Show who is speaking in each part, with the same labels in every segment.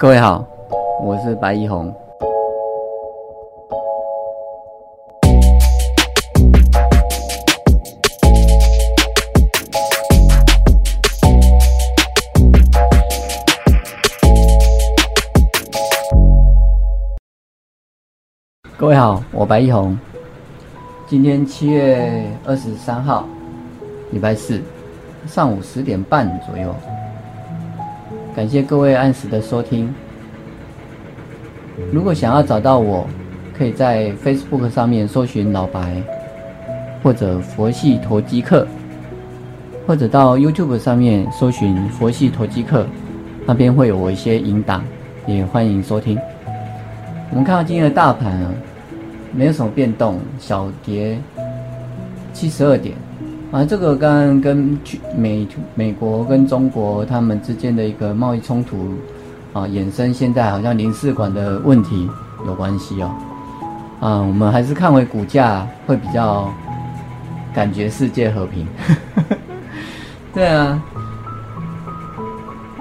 Speaker 1: 各位好，我是白一红。各位好，我白一红。今天七月二十三号，礼拜四，上午十点半左右。感谢各位按时的收听。如果想要找到我，可以在 Facebook 上面搜寻老白，或者佛系投机客，或者到 YouTube 上面搜寻佛系投机客，那边会有我一些引导，也欢迎收听。我们看到今天的大盘啊，没有什么变动，小跌七十二点。啊，这个刚刚跟美美国跟中国他们之间的一个贸易冲突啊，衍生现在好像零四款的问题有关系哦。啊，我们还是看回股价会比较感觉世界和平。对啊，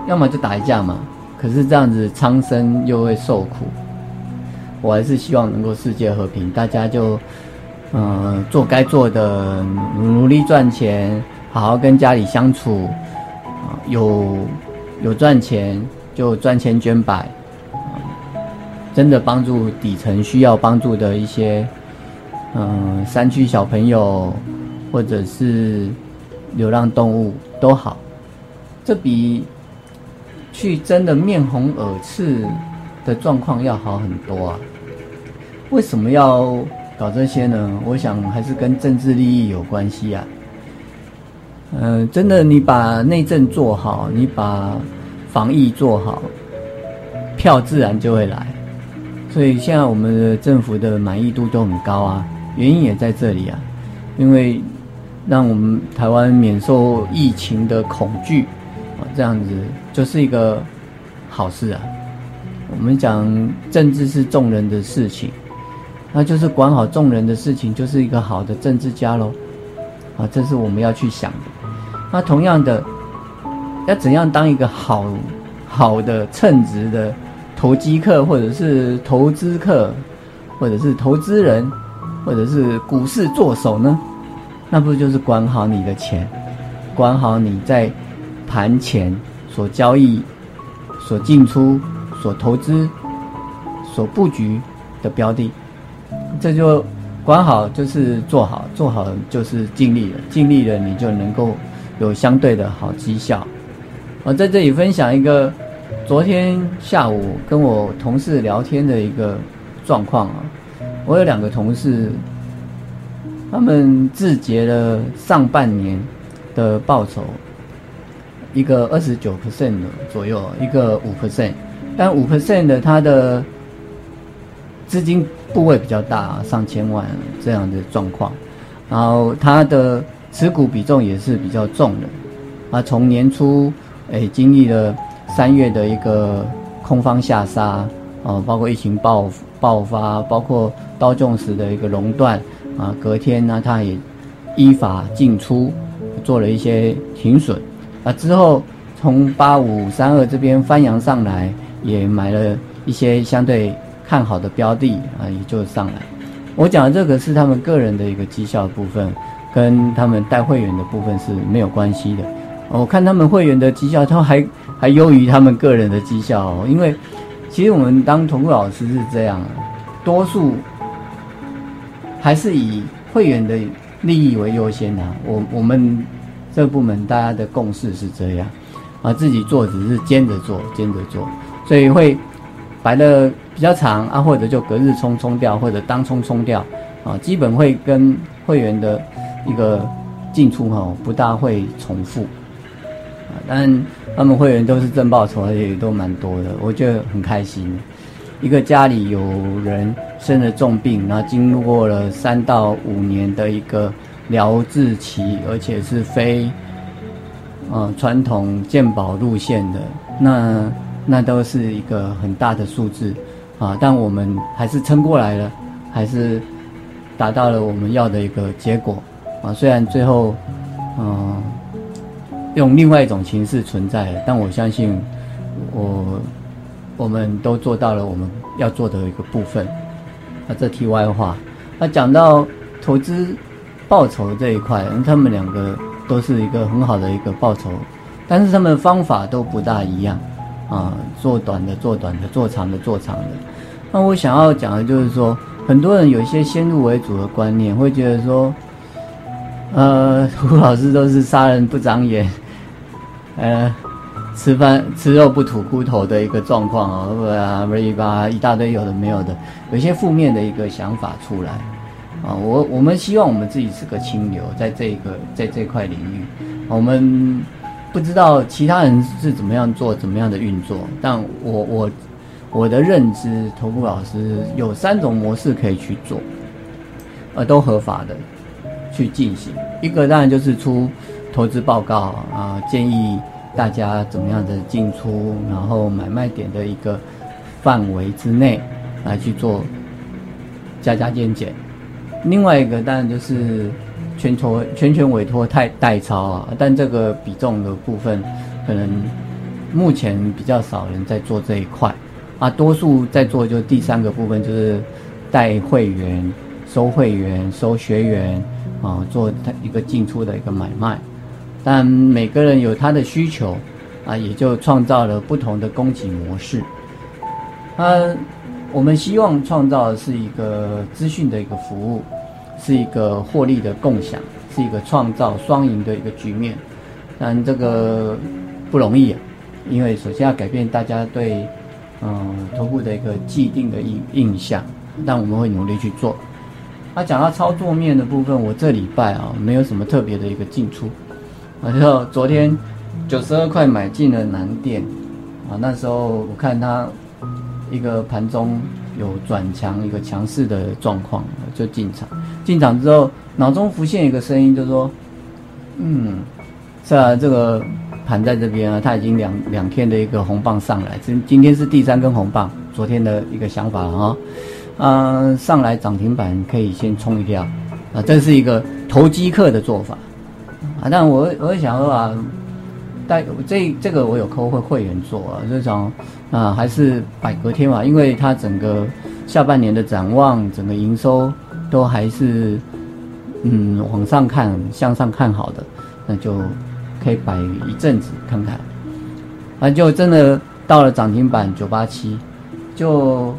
Speaker 1: 要么就打一架嘛。可是这样子苍生又会受苦。我还是希望能够世界和平，大家就。嗯，做该做的，努力赚钱，好好跟家里相处，啊，有有赚钱就赚钱捐百，真的帮助底层需要帮助的一些，嗯，山区小朋友或者是流浪动物都好，这比去真的面红耳赤的状况要好很多啊！为什么要？搞这些呢，我想还是跟政治利益有关系啊。嗯，真的，你把内政做好，你把防疫做好，票自然就会来。所以现在我们的政府的满意度都很高啊，原因也在这里啊，因为让我们台湾免受疫情的恐惧啊，这样子就是一个好事啊。我们讲政治是众人的事情。那就是管好众人的事情，就是一个好的政治家喽，啊，这是我们要去想的。那同样的，要怎样当一个好好的称职的投机客，或者是投资客，或者是投资人，或者是股市做手呢？那不就是管好你的钱，管好你在盘前所交易、所进出、所投资、所布局的标的。这就管好，就是做好，做好就是尽力了，尽力了你就能够有相对的好绩效。我在这里分享一个昨天下午跟我同事聊天的一个状况啊。我有两个同事，他们自结了上半年的报酬，一个二十九 percent 的左右，一个五 percent，但五 percent 的他的资金。部位比较大，上千万这样的状况，然后它的持股比重也是比较重的，啊，从年初诶经历了三月的一个空方下杀，啊，包括疫情爆爆发，包括刀重时的一个熔断，啊，隔天呢，它也依法进出做了一些停损，啊，之后从八五三二这边翻扬上来，也买了一些相对。看好的标的啊，也就上来。我讲的这个是他们个人的一个绩效部分，跟他们带会员的部分是没有关系的。我看他们会员的绩效，他还还优于他们个人的绩效。哦。因为其实我们当同顾老师是这样，多数还是以会员的利益为优先的。我我们这个部门大家的共识是这样，啊，自己做只是兼着做，兼着做，所以会。摆的比较长啊，或者就隔日冲冲掉，或者当冲冲掉，啊，基本会跟会员的一个进出哈不大会重复，啊，但他们会员都是正报酬，而且都蛮多的，我觉得很开心。一个家里有人生了重病，然后经过了三到五年的一个疗治期，而且是非，呃，传统健保路线的那。那都是一个很大的数字，啊，但我们还是撑过来了，还是达到了我们要的一个结果，啊，虽然最后，嗯，用另外一种形式存在，但我相信，我我们都做到了我们要做的一个部分。那这题外话，那讲到投资报酬这一块，他们两个都是一个很好的一个报酬，但是他们方法都不大一样啊，做短的做短的，做长的做长的。那我想要讲的就是说，很多人有一些先入为主的观念，会觉得说，呃，胡老师都是杀人不长眼，呃。吃饭吃肉不吐骨头的一个状况啊，不啊，不一吧，一大堆有的没有的，有一些负面的一个想法出来啊。我我们希望我们自己是个清流，在这个在这块领域，我们不知道其他人是怎么样做，怎么样的运作，但我我我的认知，投顾老师有三种模式可以去做，呃，都合法的去进行。一个当然就是出投资报告啊，建议。大家怎么样的进出，然后买卖点的一个范围之内来去做加加减减。另外一个当然就是全球全权委托代代操啊，但这个比重的部分可能目前比较少人在做这一块啊，多数在做就第三个部分就是带会员、收会员、收学员啊，做他一个进出的一个买卖。但每个人有他的需求，啊，也就创造了不同的供给模式。啊，我们希望创造的是一个资讯的一个服务，是一个获利的共享，是一个创造双赢的一个局面。但这个不容易啊，因为首先要改变大家对嗯头部的一个既定的印印象，但我们会努力去做。他讲到操作面的部分，我这礼拜啊没有什么特别的一个进出。然后昨天九十二块买进了南电，啊，那时候我看它一个盘中有转强一个强势的状况，就进场。进场之后，脑中浮现一个声音，就说：“嗯，是啊，这个盘在这边啊，它已经两两天的一个红棒上来，今今天是第三根红棒，昨天的一个想法啊，嗯，上来涨停板可以先冲一票，啊，这是一个投机客的做法。”啊，但我我想说啊，但这这个我有扣会会员做啊，这种啊还是百隔天嘛，因为它整个下半年的展望，整个营收都还是嗯往上看，向上看好的，那就可以摆一阵子看看。反啊，就真的到了涨停板九八七，就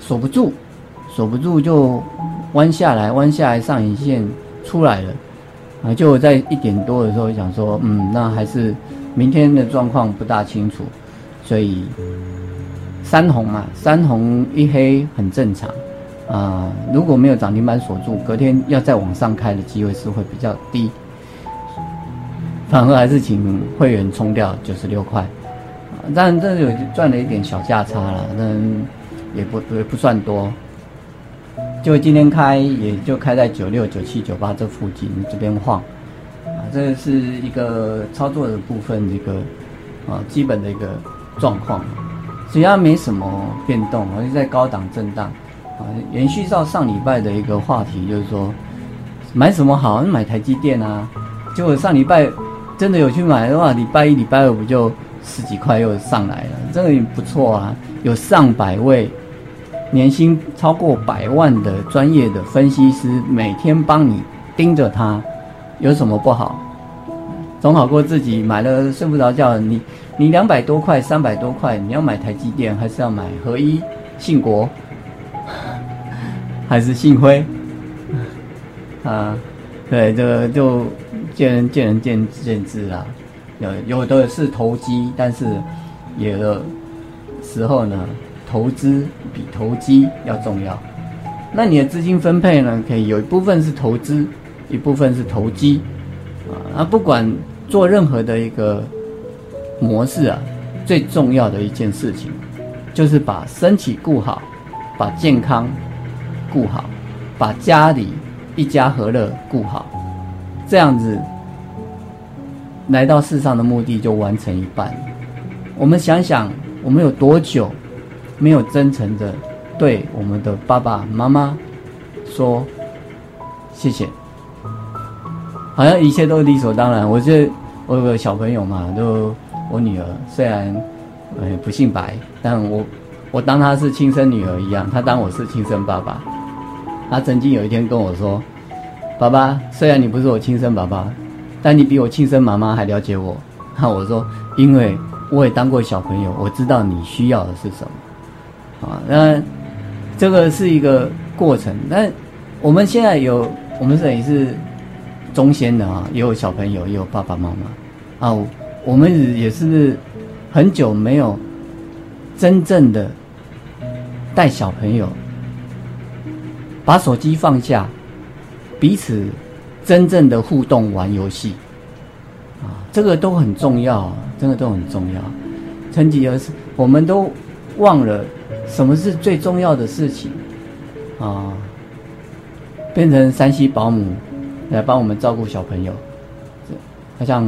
Speaker 1: 锁不住，锁不住就弯下来，弯下来上影线出来了。啊，就我在一点多的时候想说，嗯，那还是明天的状况不大清楚，所以三红嘛，三红一黑很正常啊。如果没有涨停板锁住，隔天要再往上开的机会是会比较低，反而还是请会员冲掉九十六块，但这有赚了一点小价差了，但也不也不算多。就今天开，也就开在九六、九七、九八这附近这边晃，啊，这是一个操作的部分，一个啊基本的一个状况，只要没什么变动，而且在高档震荡，啊，延续到上礼拜的一个话题，就是说买什么好？买台积电啊，结果上礼拜真的有去买的话，礼拜一、礼拜二不就十几块又上来了，这个也不错啊，有上百位。年薪超过百万的专业的分析师，每天帮你盯着他，有什么不好？总好过自己买了睡不着觉。你你两百多块、三百多块，你要买台积电，还是要买合一、信国，还是信辉？啊，对，这个就见仁见仁见见智啦。有有的是投机，但是有的时候呢。投资比投机要重要，那你的资金分配呢？可以有一部分是投资，一部分是投机，啊，那不管做任何的一个模式啊，最重要的一件事情，就是把身体顾好，把健康顾好，把家里一家和乐顾好，这样子来到世上的目的就完成一半。我们想想，我们有多久？没有真诚的对我们的爸爸妈妈说谢谢，好像一切都理所当然。我这我有个小朋友嘛，就我女儿，虽然哎，不姓白，但我我当她是亲生女儿一样，她当我是亲生爸爸。她曾经有一天跟我说：“爸爸，虽然你不是我亲生爸爸，但你比我亲生妈妈还了解我。”那我说：“因为我也当过小朋友，我知道你需要的是什么。”啊，那这个是一个过程。那我们现在有，我们这里是中间的啊，也有小朋友，也有爸爸妈妈啊。我们也是很久没有真正的带小朋友把手机放下，彼此真正的互动玩游戏啊，这个都很重要，真的都很重要。曾几何时，我们都忘了什么是最重要的事情啊，变成山西保姆来帮我们照顾小朋友。好像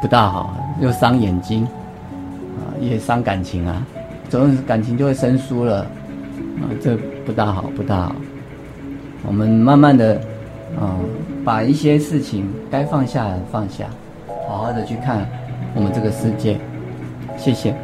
Speaker 1: 不大好，又伤眼睛，啊，也伤感情啊，总是感情就会生疏了，啊，这不大好，不大好。我们慢慢的，啊，把一些事情该放下的放下，好好的去看我们这个世界。谢谢。